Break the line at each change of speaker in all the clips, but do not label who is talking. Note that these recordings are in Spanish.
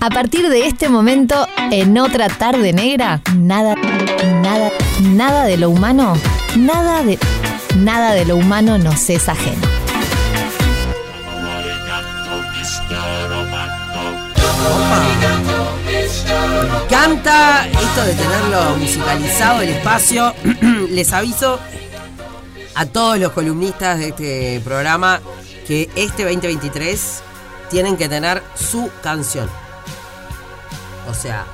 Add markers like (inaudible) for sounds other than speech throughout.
A partir de este momento, en otra tarde negra, nada, nada, nada de lo humano, nada de, nada de lo humano nos es ajeno.
Canta esto de tenerlo musicalizado el espacio. (clears throat) Les aviso a todos los columnistas de este programa que este 2023 tienen que tener su canción. O sea,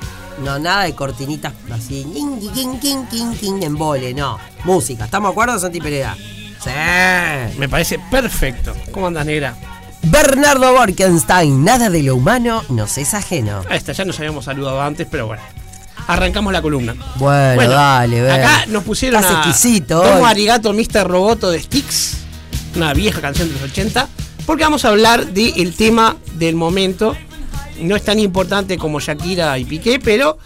no nada de cortinitas así, en vole, no. Música, ¿estamos de acuerdo, Santi Pereda? Sí.
Me parece perfecto. ¿Cómo andas, negra?
Bernardo Borkenstein, nada de lo humano nos es ajeno.
Ahí está, ya nos habíamos saludado antes, pero bueno. Arrancamos la columna.
Bueno, dale, ve.
Acá nos pusieron
Estás
a
exquisito
Tomo. Arigato Mr. Roboto de Styx, una vieja canción de los 80, porque vamos a hablar del tema del momento. No es tan importante como Shakira y Piqué, pero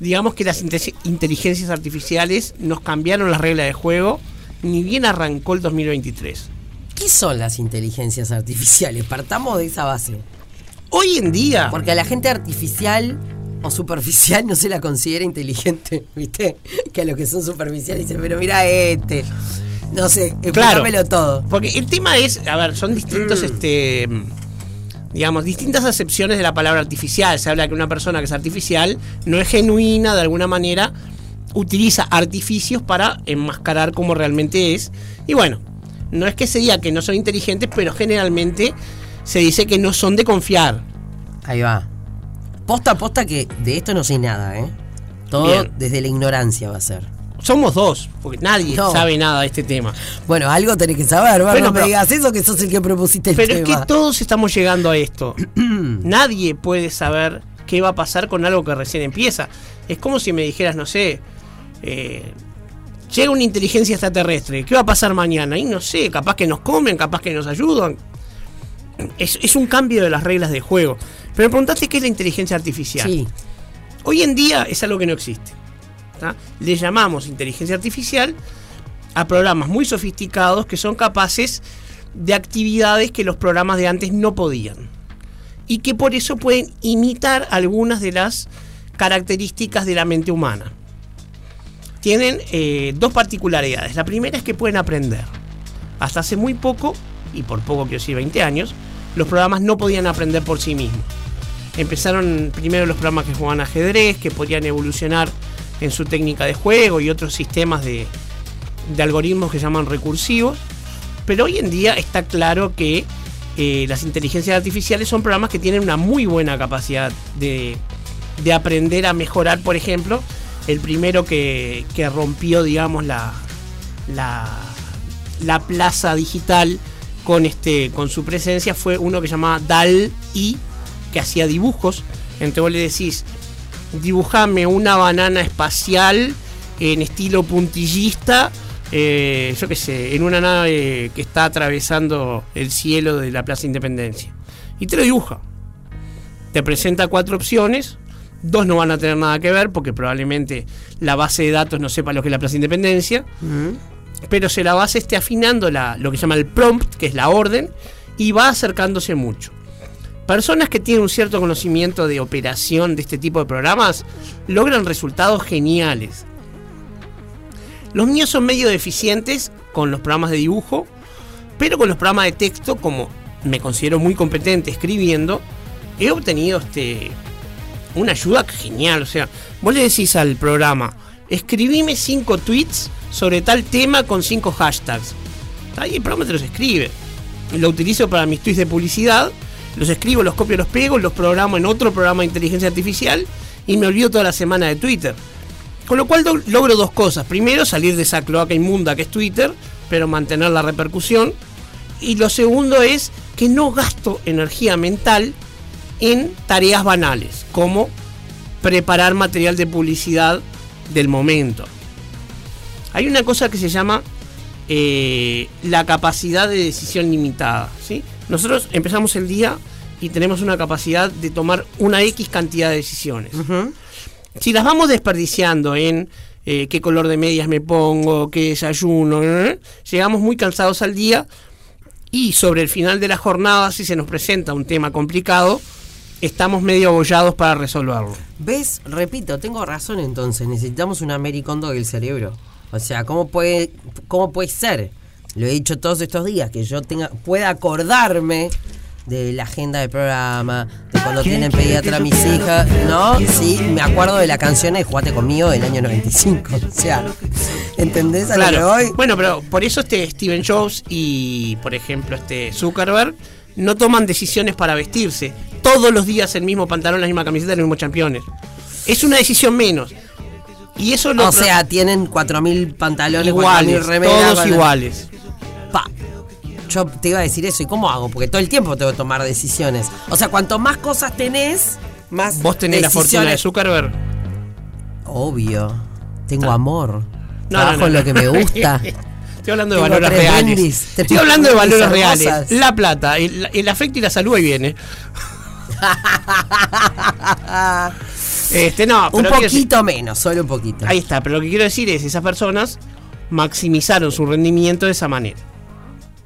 digamos que las inte- inteligencias artificiales nos cambiaron las reglas de juego, ni bien arrancó el 2023.
¿Qué son las inteligencias artificiales? Partamos de esa base.
Hoy en día,
Porque a la gente artificial o superficial no se la considera inteligente, (laughs) ¿viste? Que a los que son superficiales dicen, pero mira este. (laughs) No sé, explícamelo todo.
Porque el tema es, a ver, son distintos,
Mm.
este, digamos, distintas acepciones de la palabra artificial. Se habla que una persona que es artificial no es genuina, de alguna manera, utiliza artificios para enmascarar cómo realmente es. Y bueno, no es que se diga que no son inteligentes, pero generalmente se dice que no son de confiar.
Ahí va. Posta a posta que de esto no sé nada, ¿eh? Todo
Bien.
desde la ignorancia va a ser.
Somos dos, porque nadie
No.
sabe nada de este tema.
Bueno, algo tenés que saber, ¿verdad?
Bueno,
no me
pero-
digas eso que sos el que propusiste el
Pero es
tema.
que todos estamos llegando a esto. (clears throat) Nadie puede saber qué va a pasar con algo que recién empieza. Es como si me dijeras, no sé, eh, llega una inteligencia extraterrestre, ¿qué va a pasar mañana? Y no sé, capaz que nos comen, capaz que nos ayudan. Es, es un cambio de las reglas de juego. Pero me preguntaste qué es la inteligencia artificial.
Sí.
Hoy en día es algo que no existe. Le llamamos inteligencia artificial a programas muy sofisticados que son capaces de actividades que los programas de antes no podían. Y que por eso pueden imitar algunas de las características de la mente humana. Tienen eh, dos particularidades. La primera es que pueden aprender. Hasta hace muy poco, y por poco quiero decir 20 años, los programas no podían aprender por sí mismos. Empezaron primero los programas que jugaban ajedrez, que podían evolucionar en su técnica de juego y otros sistemas de, de algoritmos que llaman recursivos. Pero hoy en día está claro que eh, las inteligencias artificiales son programas que tienen una muy buena capacidad de, de aprender a mejorar. Por ejemplo, el primero que, que rompió, digamos, la, la, la plaza digital con, este, con su presencia fue uno que se llamaba DAL-I, que hacía dibujos. Entonces vos le decís, dibujame una banana espacial en estilo puntillista, eh, yo qué sé, en una nave que está atravesando el cielo de la Plaza Independencia. Y te lo dibuja. Te presenta cuatro opciones. Dos no van a tener nada que ver porque probablemente la base de datos no sepa lo que es la Plaza Independencia. Pero se la base esté afinando la, lo que se llama el prompt, que es la orden, y va acercándose mucho. Personas que tienen un cierto conocimiento de operación de este tipo de programas logran resultados geniales. Los míos son medio deficientes con los programas de dibujo, pero con los programas de texto, como me considero muy competente escribiendo, he obtenido este, una ayuda genial. O sea, vos le decís al programa, escribime cinco tweets sobre tal tema con cinco hashtags. Ahí el programa te los escribe. Lo utilizo para mis tweets de publicidad, los escribo, los copio, los pego, los programo en otro programa de inteligencia artificial y me olvido toda la semana de Twitter. Con lo cual logro dos cosas. Primero, salir de esa cloaca inmunda que es Twitter, pero mantener la repercusión. Y lo segundo es que no gasto energía mental en tareas banales, como preparar material de publicidad del momento. Hay una cosa que se llama eh, la capacidad de decisión limitada. ¿sí? Nosotros empezamos el día y tenemos una capacidad de tomar una X cantidad de decisiones. Si las vamos desperdiciando en eh, qué color de medias me pongo, qué desayuno, ¿eh? llegamos muy cansados al día y sobre el final de la jornada, si se nos presenta un tema complicado, estamos medio abollados para resolverlo.
¿Ves? Repito, tengo razón entonces. Necesitamos un Americondo del cerebro. O sea, ¿cómo puede, ¿cómo puede ser? Lo he dicho todos estos días, que yo tenga, pueda acordarme de la agenda del programa, de cuando tienen pediatra mis hijas, ¿no? Sí, me acuerdo de la canción de Jugate conmigo del año 95. (laughs) O sea, ¿entendés a lo que
Claro.
voy?
Bueno, pero por eso este Steven Jobs y, por ejemplo, este Zuckerberg no toman decisiones para vestirse. Todos los días el mismo pantalón, la misma camiseta, los mismos campeones. Es una decisión menos. Y eso lo
O sea, tienen 4.000 pantalones, 4.000
iguales,
remeras.
todos iguales.
Yo te iba a decir eso, ¿y cómo hago? Porque todo el tiempo tengo que tomar decisiones. O sea, cuanto más cosas tenés, más.
Vos tenés la fortuna de Zuckerberg.
Obvio. Tengo amor.
No,
Trabajo
no, no,
en lo que me gusta. (laughs)
Estoy hablando de
Tengo
valores reales. Estoy hablando de valores
hermosas.
reales. La plata, el, el afecto y la salud ahí viene. (laughs) Este, no,
un
decir-
poquito menos, solo un poquito.
Ahí está, pero lo que quiero decir es, esas personas maximizaron su rendimiento de esa manera.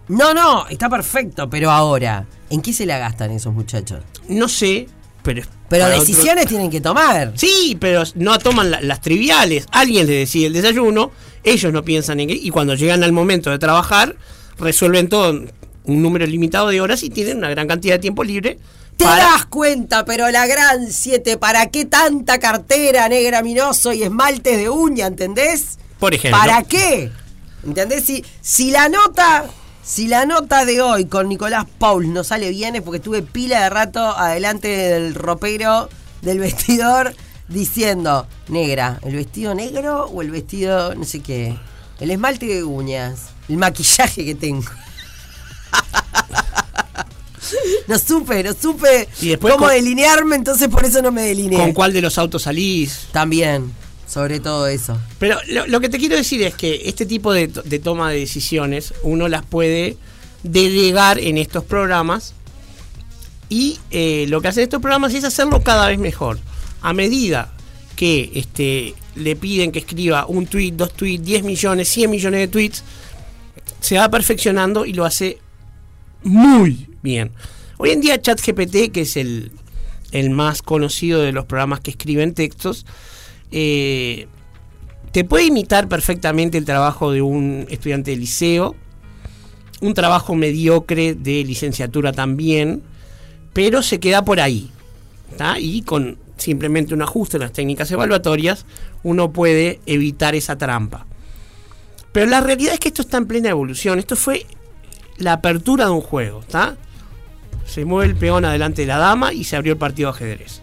No, no, está perfecto, pero ahora, ¿en qué se la gastan esos muchachos?
No sé, pero...
Pero
otro-
decisiones tienen que tomar.
Sí, pero no toman la- las triviales. Alguien les decide el desayuno, ellos no piensan en qué, y cuando llegan al momento de trabajar, resuelven todo un número limitado de horas y tienen una gran cantidad de tiempo libre.
Te
para-
das cuenta, pero la gran 7, ¿para qué tanta cartera negra minoso y esmaltes de uña, ¿entendés?
Por ejemplo.
¿Para qué? ¿Entendés? Si, si la nota, si la nota de hoy con Nicolás Paul no sale bien es porque estuve pila de rato adelante del ropero del vestidor diciendo, negra, ¿el vestido negro o el vestido no sé qué? El esmalte de uñas, el maquillaje que tengo. (laughs) No supe, no supe
Y después
cómo
con-
delinearme, entonces por eso no me delineé.
¿Con cuál de los autos salís?
También, sobre todo eso.
Pero lo, lo que te quiero decir es que este tipo de, de toma de decisiones uno las puede delegar en estos programas y eh, lo que hacen estos programas es hacerlo cada vez mejor. A medida que este, le piden que escriba un tweet, dos tweets, 10 millones, 100 millones de tweets, se va perfeccionando y lo hace muy bien. Hoy en día ChatGPT, que es el, el más conocido de los programas que escriben textos, eh, te puede imitar perfectamente el trabajo de un estudiante de liceo, un trabajo mediocre de licenciatura también, pero se queda por ahí. ¿tá? Y con simplemente un ajuste en las técnicas evaluatorias, uno puede evitar esa trampa. Pero la realidad es que esto está en plena evolución. Esto fue la apertura de un juego. Se mueve el peón adelante de la dama y se abrió el partido de ajedrez.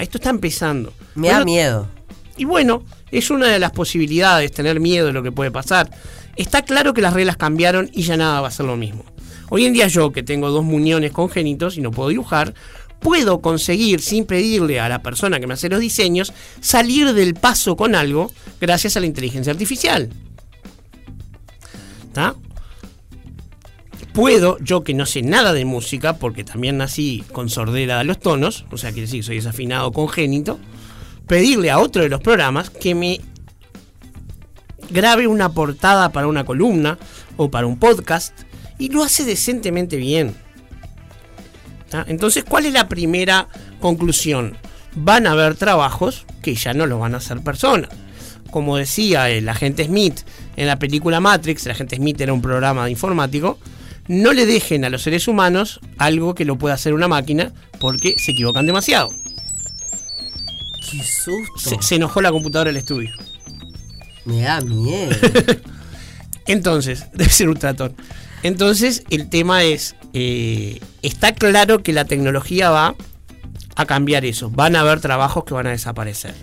Esto está empezando.
Me da miedo.
y bueno, es una de las posibilidades, tener miedo de lo que puede pasar. Está claro que las reglas cambiaron y ya nada va a ser lo mismo. Hoy en día yo, que tengo dos muñones congénitos y no puedo dibujar, puedo conseguir, sin pedirle a la persona que me hace los diseños, salir del paso con algo gracias a la inteligencia artificial. ¿Está? Puedo, yo que no sé nada de música, porque también nací con sordera de los tonos, o sea, quiere decir que soy desafinado congénito, pedirle a otro de los programas que me grabe una portada para una columna o para un podcast y lo hace decentemente bien. Entonces, ¿cuál es la primera conclusión? Van a haber trabajos que ya no los van a hacer personas. Como decía el agente Smith en la película Matrix, el agente Smith era un programa de informático, no le dejen a los seres humanos algo que lo pueda hacer una máquina porque se equivocan demasiado.
Qué susto.
Se, se enojó la computadora del estudio.
Me da miedo. (laughs)
Entonces, (laughs) debe ser un tratón. Entonces, el tema es, eh, está claro que la tecnología va a cambiar eso. Van a haber trabajos que van a desaparecer.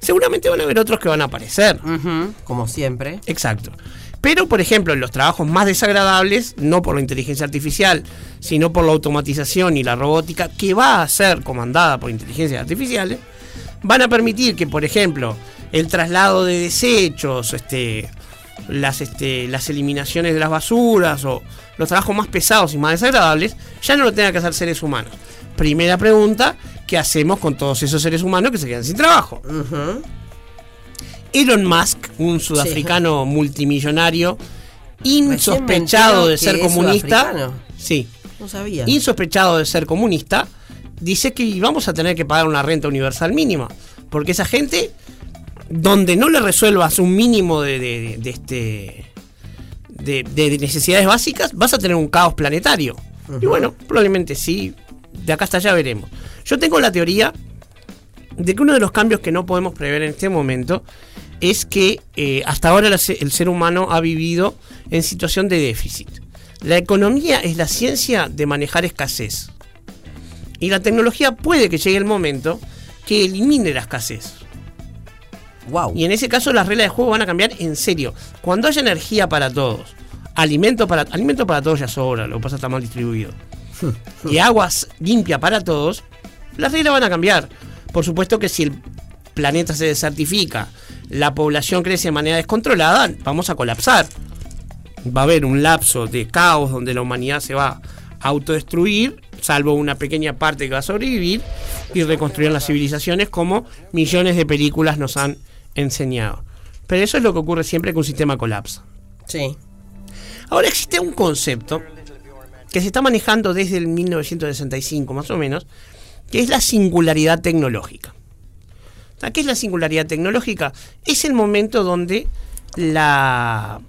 Seguramente van a haber otros que van a aparecer.
Como siempre.
Exacto. Pero, por ejemplo, en los trabajos más desagradables, no por la inteligencia artificial, sino por la automatización y la robótica, que va a ser comandada por inteligencias artificiales, van a permitir que, por ejemplo, el traslado de desechos, este, las, este, las eliminaciones de las basuras o los trabajos más pesados y más desagradables, ya no lo tengan que hacer seres humanos. Primera pregunta, ¿qué hacemos con todos esos seres humanos que se quedan sin trabajo? Elon Musk, un sudafricano multimillonario, insospechado de ser comunista, sí,
No sabía.
insospechado de ser comunista, dice que vamos a tener que pagar una renta universal mínima. Porque esa gente, donde no le resuelvas un mínimo de, de- de este. De, de necesidades básicas, vas a tener un caos planetario. Y bueno, probablemente sí. De acá hasta allá veremos. Yo tengo la teoría de que uno de los cambios que no podemos prever en este momento es que eh, hasta ahora el ser humano ha vivido en situación de déficit. La economía es la ciencia de manejar escasez. Y la tecnología puede que llegue el momento que elimine la escasez.
Wow.
Y en ese caso las reglas de juego van a cambiar en serio. Cuando haya energía para todos, alimento para, alimento para todos ya sobra, lo que pasa está mal distribuido. (laughs) y agua s- limpia para todos, las reglas van a cambiar. Por supuesto que si el planeta se desertifica, la población crece de manera descontrolada, vamos a colapsar. Va a haber un lapso de caos donde la humanidad se va a autodestruir, salvo una pequeña parte que va a sobrevivir, y reconstruir las civilizaciones como millones de películas nos han enseñado. Pero eso es lo que ocurre siempre que un sistema colapsa.
Sí.
Ahora existe un concepto que se está manejando desde el 1965 más o menos, que es la singularidad tecnológica. O sea, ¿Qué es la singularidad tecnológica? Es el momento donde la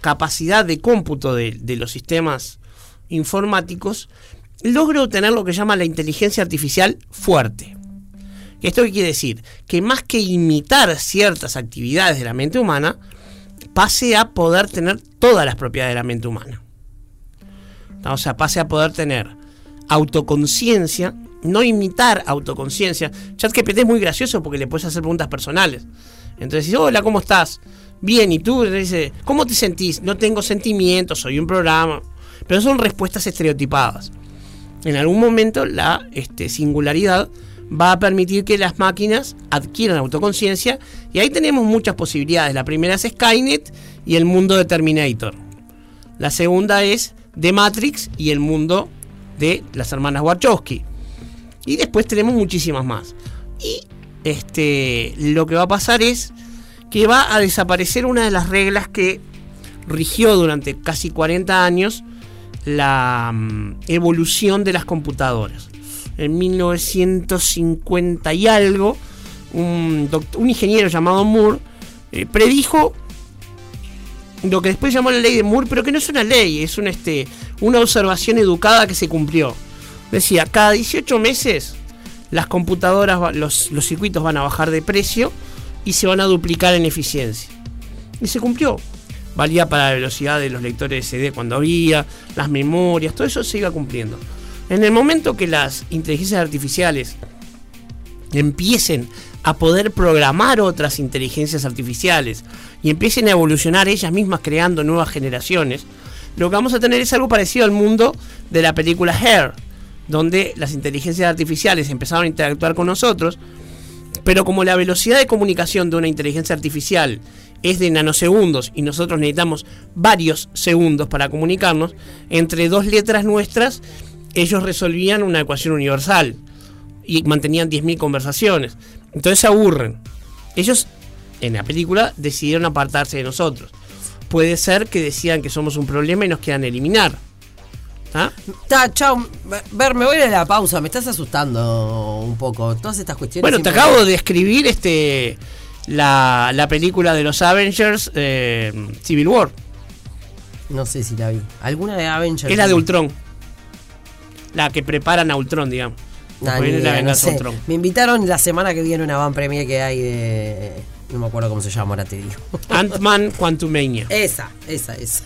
capacidad de cómputo de, de los sistemas informáticos logra obtener lo que llama la inteligencia artificial fuerte. ¿Esto qué quiere decir? Que más que imitar ciertas actividades de la mente humana, pase a poder tener todas las propiedades de la mente humana. O sea, pase a poder tener autoconciencia, no imitar autoconciencia. ChatGPT es muy gracioso porque le puedes hacer preguntas personales. Entonces dices, hola, ¿cómo estás? Bien, ¿y tú? Le dice, ¿cómo te sentís? No tengo sentimientos, soy un programa. Pero son respuestas estereotipadas. En algún momento la este, singularidad va a permitir que las máquinas adquieran autoconciencia y ahí tenemos muchas posibilidades. La primera es Skynet y el mundo de Terminator. La segunda es The Matrix y el mundo de las hermanas Wachowski. Y después tenemos muchísimas más. Y este, lo que va a pasar es que va a desaparecer una de las reglas que rigió durante casi 40 años la mm, evolución de las computadoras. En 1950 y algo, un, un ingeniero llamado Moore eh, predijo lo que después llamó la ley de Moore, pero que no es una ley, es una, este, una observación educada que se cumplió. Decía, cada 18 meses las computadoras, los, los circuitos van a bajar de precio y se van a duplicar en eficiencia. Y se cumplió. Valía para la velocidad de los lectores de CD cuando había, las memorias, todo eso se cumpliendo. En el momento que las inteligencias artificiales empiecen a poder programar otras inteligencias artificiales y empiecen a evolucionar ellas mismas creando nuevas generaciones, lo que vamos a tener es algo parecido al mundo de la película Hair, donde las inteligencias artificiales empezaron a interactuar con nosotros, pero como la velocidad de comunicación de una inteligencia artificial es de nanosegundos y nosotros necesitamos varios segundos para comunicarnos, entre dos letras nuestras ellos resolvían una ecuación universal y mantenían 10.000 conversaciones. Entonces se aburren. Ellos en la película decidieron apartarse de nosotros. Puede ser que decidan que somos un problema y nos quieran eliminar. ¿Ah?
Ta, chao. Ver, me voy a la pausa. Me estás asustando un poco. Todas estas cuestiones.
Bueno, te acabo de escribir este la, la película de los Avengers eh, Civil War.
No sé si la vi. ¿Alguna de Avengers?
Es la de Ultron. La que preparan a Ultron, digamos.
Nah, idea, no sé.
Ultron.
Me invitaron la semana que viene una van premier que hay de. No me acuerdo cómo se llama, ahora te digo.
Ant-Man Quantumania. (laughs)
Esa, esa, esa.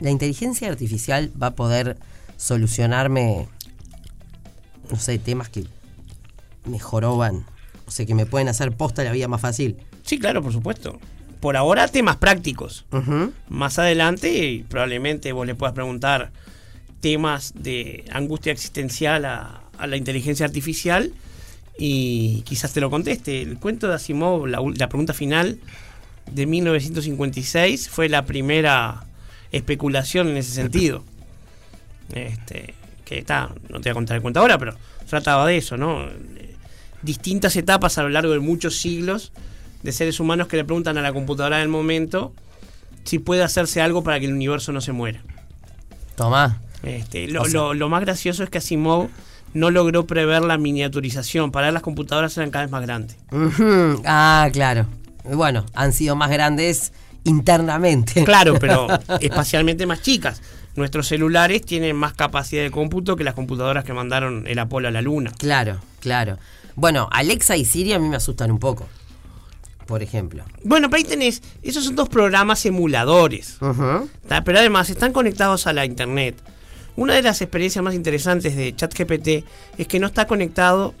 La inteligencia artificial va a poder solucionarme, no sé, temas que me joroban. O sea, que me pueden hacer posta la vida más fácil.
Sí, claro, por supuesto. Por ahora temas prácticos. Más adelante probablemente vos le puedas preguntar temas de angustia existencial a, a la inteligencia artificial y quizás te lo conteste. El cuento de Asimov, la, la pregunta final de 1956, fue la primera especulación en ese sentido. Este, que está, no te voy a contar el cuento ahora, pero trataba de eso, ¿no? Distintas etapas a lo largo de muchos siglos de seres humanos que le preguntan a la computadora del momento si puede hacerse algo para que el universo no se muera.
Tomá.
Este, lo,
O sea-
lo- lo más gracioso es que Asimov no logró prever la miniaturización. Para él las computadoras eran cada vez más grandes.
Ah, claro. Bueno, han sido más grandes internamente.
Claro, pero (laughs) espacialmente más chicas. Nuestros celulares tienen más capacidad de cómputo que las computadoras que mandaron el Apolo a la Luna.
Claro, claro. Bueno, Alexa y Siri a mí me asustan un poco. Por ejemplo.
Bueno, pero ahí tenés, esos son dos programas emuladores. ¿tá? Pero además están conectados a la internet. Una de las experiencias más interesantes de ChatGPT es que no está conectado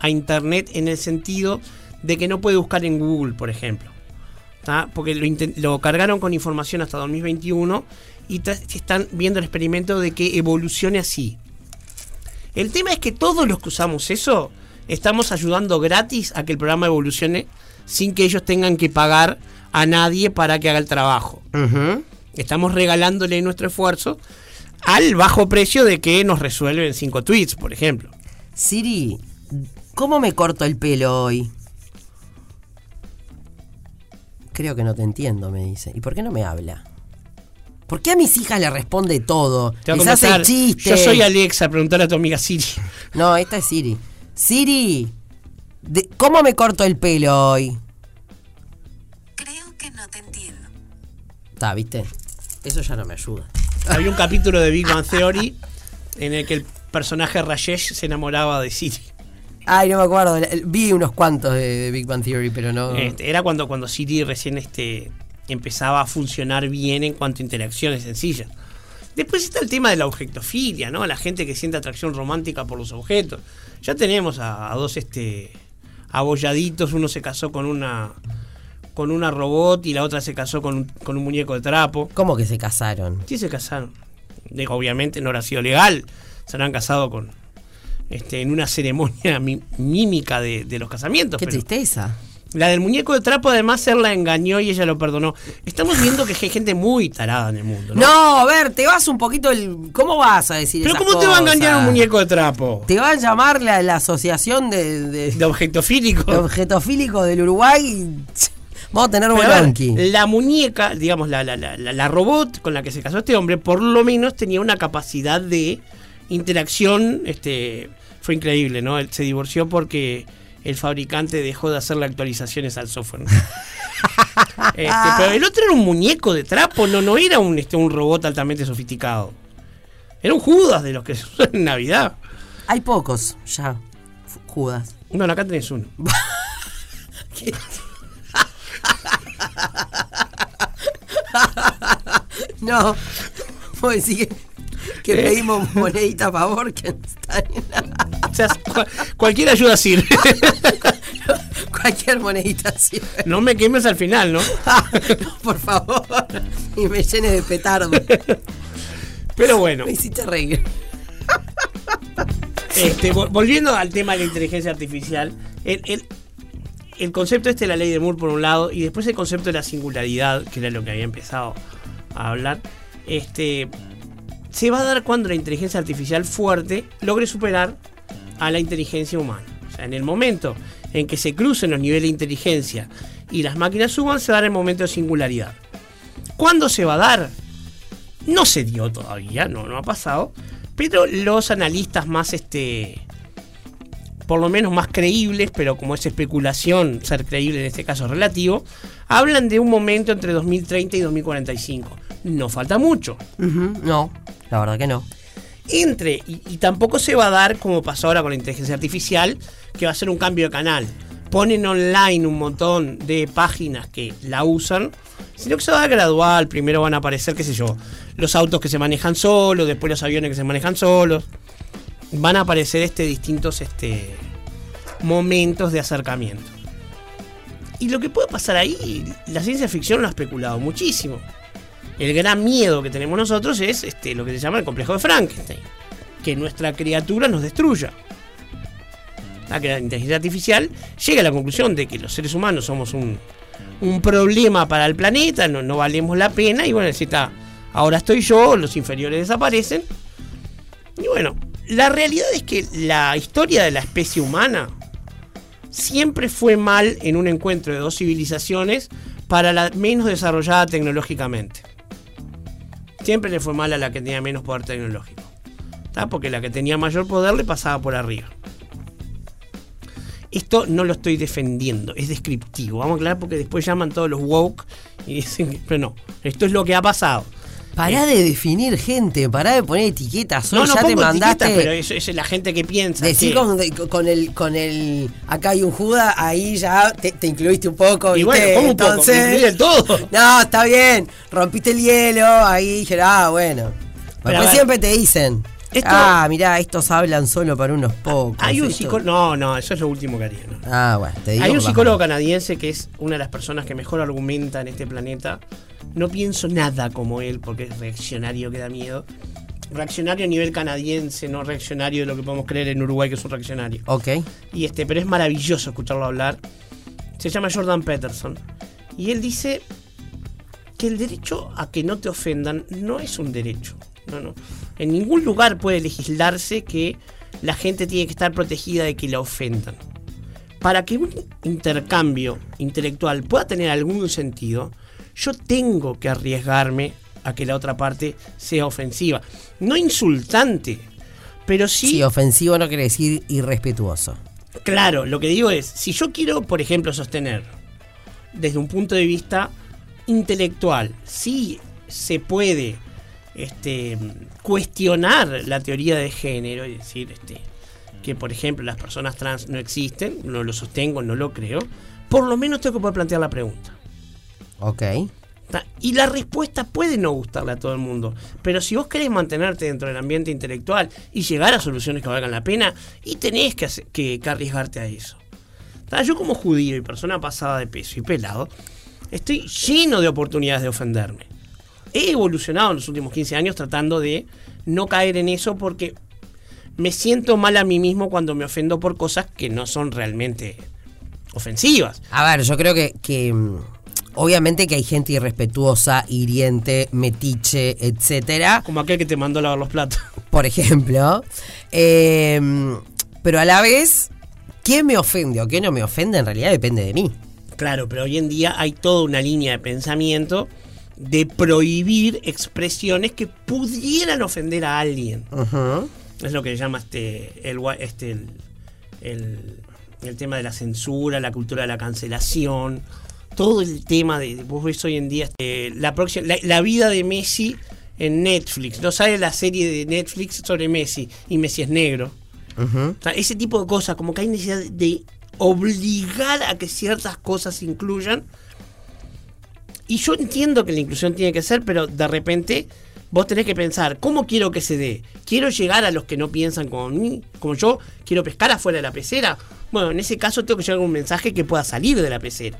a internet en el sentido de que no puede buscar en Google, por ejemplo. ¿Tá? Porque lo, cargaron con información hasta 2021 y están viendo el experimento de que evolucione así. El tema es que todos los que usamos eso estamos ayudando gratis a que el programa evolucione sin que ellos tengan que pagar a nadie para que haga el trabajo. Estamos regalándole nuestro esfuerzo al bajo precio de que nos resuelven cinco tweets, por ejemplo.
Siri, ¿cómo me corto el pelo hoy? Creo que no te entiendo, me dice. ¿Y por qué no me habla? ¿Por qué a mis hijas le responde todo?
Te
Les hace chistes.
Yo soy Alexa, preguntar a tu amiga Siri.
No, esta es Siri. Siri, de- ¿cómo me corto el pelo hoy?
Creo que no te entiendo.
Está, ¿viste? Eso ya no me ayuda.
Había un capítulo de Big Bang Theory en el que el personaje Rajesh se enamoraba de Siri.
Ay, no me acuerdo. Vi unos cuantos de, de Big Bang Theory, pero no.
Este, era cuando, cuando Siri recién este, empezaba a funcionar bien en cuanto a interacciones sencillas. Después está el tema de la objetofilia, ¿no? La gente que siente atracción romántica por los objetos. Ya tenemos a, a dos este, abolladitos, uno se casó con una con una robot y la otra se casó con un, con un muñeco de trapo.
¿Cómo que se casaron?
Sí se casaron. Digo, obviamente no habrá sido legal. Se habrán casado con este, en una ceremonia mi- mímica de, de los casamientos.
Qué
pero-
tristeza.
la del muñeco de trapo, además, él la engañó y ella lo perdonó. Estamos viendo que hay gente muy tarada en el mundo, ¿no?
No, a ver, te vas un poquito el. ¿Cómo vas a decir
Pero
esas
¿cómo te va a engañar un muñeco de trapo?
Te va a llamar la, la asociación de, de,
De objetofílico.
de objetofílicos del Uruguay y vamos a tener
Pero ver,
bronqui.
la muñeca, digamos, la, la, la, la- la robot con la que se casó este hombre, por lo menos tenía una capacidad de interacción. Este, fue increíble, ¿no? Él se divorció porque el fabricante dejó de hacerle actualizaciones al software. ¿no? (laughs) Este, pero el otro era un muñeco de trapo, no, no era un, este, un robot altamente sofisticado. Era un Judas de los que se usan en Navidad.
Hay pocos ya, Judas.
Bueno, acá tenés uno. (laughs)
No, vos decís que, que
Eh.
pedimos monedita a favor, que está
O sea, cualquier ayuda sirve. (laughs)
cualquier monedita sirve.
no me quemes al final, ¿no? (laughs)
No, por favor, y me llene de petardo.
Pero bueno.
Me hiciste reír.
Este, vol- volviendo al tema de la inteligencia artificial, el, el- el concepto este de la ley de Moore por un lado, y después el concepto de la singularidad, que era lo que había empezado a hablar, este, se va a dar cuando la inteligencia artificial fuerte logre superar a la inteligencia humana. O sea, en el momento en que se crucen los niveles de inteligencia y las máquinas suban, se va a dar el momento de singularidad. ¿Cuándo se va a dar? No se dio todavía, no, no ha pasado. Pero los analistas más, este, por lo menos más creíbles, pero como es especulación, ser creíble en este caso relativo, hablan de un momento entre 2030 y 2045. No falta mucho.
No, la verdad que no.
Entre, y, tampoco se va a dar como pasó ahora con la inteligencia artificial, que va a ser un cambio de canal. Ponen online un montón de páginas que la usan, sino que se va a dar gradual. Primero van a aparecer, qué sé yo, los autos que se manejan solos, después los aviones que se manejan solos. Van a aparecer este, distintos este, momentos de acercamiento. Y lo que puede pasar ahí, la ciencia ficción lo ha especulado muchísimo. El gran miedo que tenemos nosotros es este, lo que se llama el complejo de Frankenstein. Que nuestra criatura nos destruya. La inteligencia artificial llega a la conclusión de que los seres humanos somos un, un problema para el planeta, no, no valemos la pena, y bueno, si está, ahora estoy yo, los inferiores desaparecen. Y bueno, la realidad es que la historia de la especie humana siempre fue mal en un encuentro de dos civilizaciones para la menos desarrollada tecnológicamente. Siempre le fue mal a la que tenía menos poder tecnológico. ¿tá? porque la que tenía mayor poder le pasaba por arriba. Esto no lo estoy defendiendo, es descriptivo. Vamos a aclarar porque después llaman todos los woke y dicen pero no, esto es lo que ha pasado.
Pará de definir gente, pará de poner etiquetas. Solo
no, no
ya te mandaste.
pero eso, es la gente que piensa.
Decir con, con el con el acá hay un Judas, ahí ya te, te incluiste un poco.
Y
¿viste?
bueno, ¿cómo un poco?
Entonces,
incluye todo.
No, está bien. Rompiste el hielo, ahí dije, ah, bueno.
Pero
Después siempre te dicen.
esto-
ah, mirá, estos hablan solo para unos pocos.
Hay un psicólogo. No, no, eso es lo último que haría. ¿no?
Ah, bueno, te digo.
Hay un
baja.
psicólogo canadiense que es una de las personas que mejor argumenta en este planeta. No pienso nada como él porque es reaccionario que da miedo. Reaccionario a nivel canadiense, no reaccionario de lo que podemos creer en Uruguay que es un reaccionario.
Ok.
Y este, pero es maravilloso escucharlo hablar. Se llama Jordan Peterson. Y él dice que el derecho a que no te ofendan no es un derecho. No, no. En ningún lugar puede legislarse que la gente tiene que estar protegida de que la ofendan. Para que un intercambio intelectual pueda tener algún sentido, yo tengo que arriesgarme a que la otra parte sea ofensiva. No insultante, pero sí
Sí, ofensivo no quiere decir irrespetuoso.
Claro, lo que digo es, si yo quiero, por ejemplo, sostener desde un punto de vista intelectual, si se puede este, cuestionar la teoría de género y decir este, que, por ejemplo, las personas trans no existen, no lo sostengo, no lo creo, por lo menos tengo que poder plantear la pregunta.
Ok.
Y la respuesta puede no gustarle a todo el mundo. Pero si vos querés mantenerte dentro del ambiente intelectual y llegar a soluciones que valgan la pena, y tenés que, hacer- que- que arriesgarte a eso. Yo como judío y persona pasada de peso y pelado, estoy lleno de oportunidades de ofenderme. He evolucionado en los últimos 15 años tratando de no caer en eso porque me siento mal a mí mismo cuando me ofendo por cosas que no son realmente ofensivas.
A ver, yo creo que, que, mm, obviamente que hay gente irrespetuosa, hiriente, metiche, etcétera.
Como aquel que te mandó a lavar los platos. (laughs)
Por ejemplo. Eh, pero a la vez, ¿quién me ofende o qué no me ofende en realidad depende de mí.
Claro, pero hoy en día hay toda una línea de pensamiento de prohibir expresiones que pudieran ofender a alguien. Es lo que llama este el, este, el, el- el tema de la censura, la cultura de la cancelación, todo el tema de, vos ves hoy en día este, la, próxima, la, la vida de Messi en Netflix. No sale la serie de Netflix sobre Messi y Messi es negro.
Ujú.
O sea, ese tipo de cosas, como que hay necesidad de obligar a que ciertas cosas se incluyan. Y yo entiendo que la inclusión tiene que ser, pero de repente vos tenés que pensar, ¿cómo quiero que se dé? ¿Quiero llegar a los que no piensan como mí, como yo? ¿Quiero pescar afuera de la pecera? Bueno, en ese caso tengo que llevar un mensaje que pueda salir de la pecera.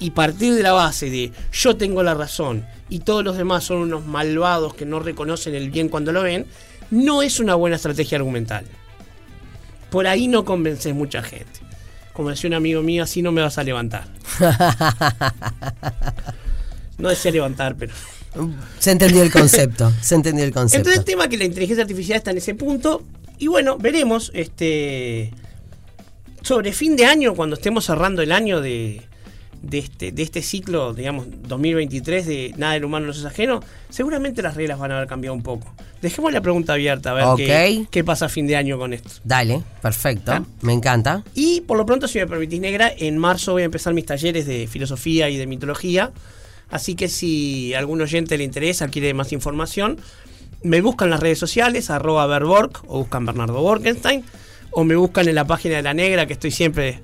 Y partir de la base de yo tengo la razón y todos los demás son unos malvados que no reconocen el bien cuando lo ven, no es una buena estrategia argumental. Por ahí no convences mucha gente. Como decía un amigo mío, así no me vas a levantar. (laughs) No decía levantar, pero.
Se entendió el concepto. Se entendió el concepto.
Entonces el tema es que la inteligencia artificial está en ese punto. Y bueno, veremos. Este. Sobre fin de año, cuando estemos cerrando el año de, de, este, de este ciclo, digamos, 2023 de Nada del humano no es ajeno, seguramente las reglas van a haber cambiado un poco. Dejemos la pregunta abierta a ver qué, qué pasa a fin de año con esto.
Dale, perfecto.
Ah.
Me encanta.
Y por lo pronto, si me permitís, negra, en marzo voy a empezar mis talleres de filosofía y de mitología. Así que si a algún oyente le interesa, quiere más información, me buscan las redes sociales, arroba Berborg, o buscan Bernardo Borkenstein, o me buscan en la página de la negra, que estoy siempre.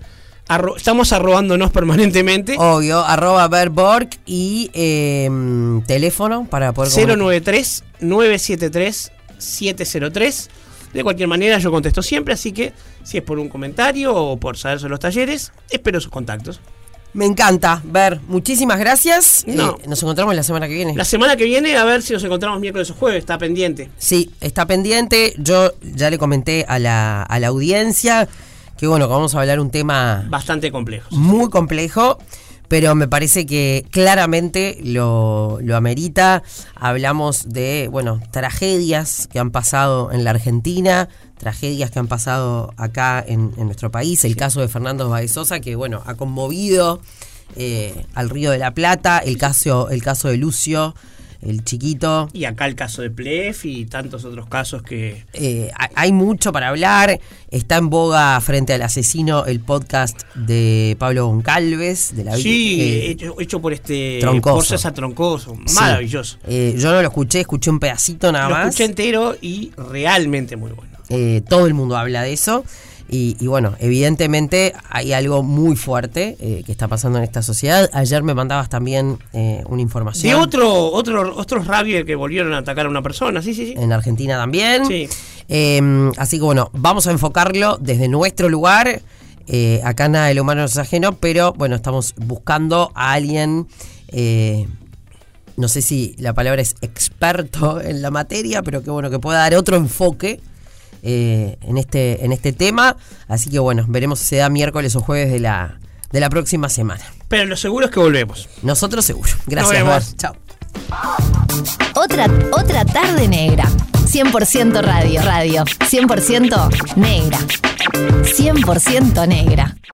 Arro- estamos arrobándonos permanentemente.
Obvio, arroba Berborg y eh, teléfono para poder... comunicar.
093-973-703. De cualquier manera, yo contesto siempre, así que si es por un comentario o por saber sobre los talleres, espero sus contactos.
Me encanta, Ver. Muchísimas gracias.
No.
Eh, nos encontramos la semana que viene.
La semana que viene, a ver si nos encontramos miércoles o jueves, está pendiente.
Sí, está pendiente. Yo ya le comenté a la, a la audiencia que, bueno, que vamos a hablar un tema
Bastante complejo.
muy complejo, pero me parece que claramente lo, lo amerita. Hablamos de, bueno, tragedias que han pasado en la Argentina, tragedias que han pasado acá en, en nuestro país. El caso de Fernando Baezosa, que, bueno, ha conmovido eh, al Río de la Plata. El caso, el caso de Lucio. El chiquito.
Y acá el caso de Plef y tantos otros casos que...
Eh, ha- hay mucho para hablar. Está en boga frente al asesino el podcast de Pablo Goncalves, de la
Sí,
eh,
hecho, hecho por este...
Troncoso.
Por Troncoso.
sí.
Maravilloso.
Eh, yo no lo escuché, escuché un pedacito nada
Lo
más.
escuché entero y realmente muy bueno.
Todo el mundo habla de eso. Y, y bueno, evidentemente hay algo muy fuerte eh, que está pasando en esta sociedad. Ayer me mandabas también eh, una información.
De otro, otro, otros rabies que volvieron a atacar a una persona, sí, sí, sí.
En Argentina también.
Sí.
Eh, así que bueno, vamos a enfocarlo desde nuestro lugar. Eh, acá nada de lo humano no es ajeno, pero bueno, estamos buscando a alguien. eh, no sé si la palabra es experto en la materia, pero que bueno, que pueda dar otro enfoque eh, en, este, en este tema. Así que bueno, veremos si se da miércoles o jueves de la, de la próxima semana.
Pero lo seguro es que volvemos.
Nosotros seguro. Gracias,
vemos.
Mar. Chao.
Otra, otra tarde negra. 100% radio, radio. 100% negra. 100% negra.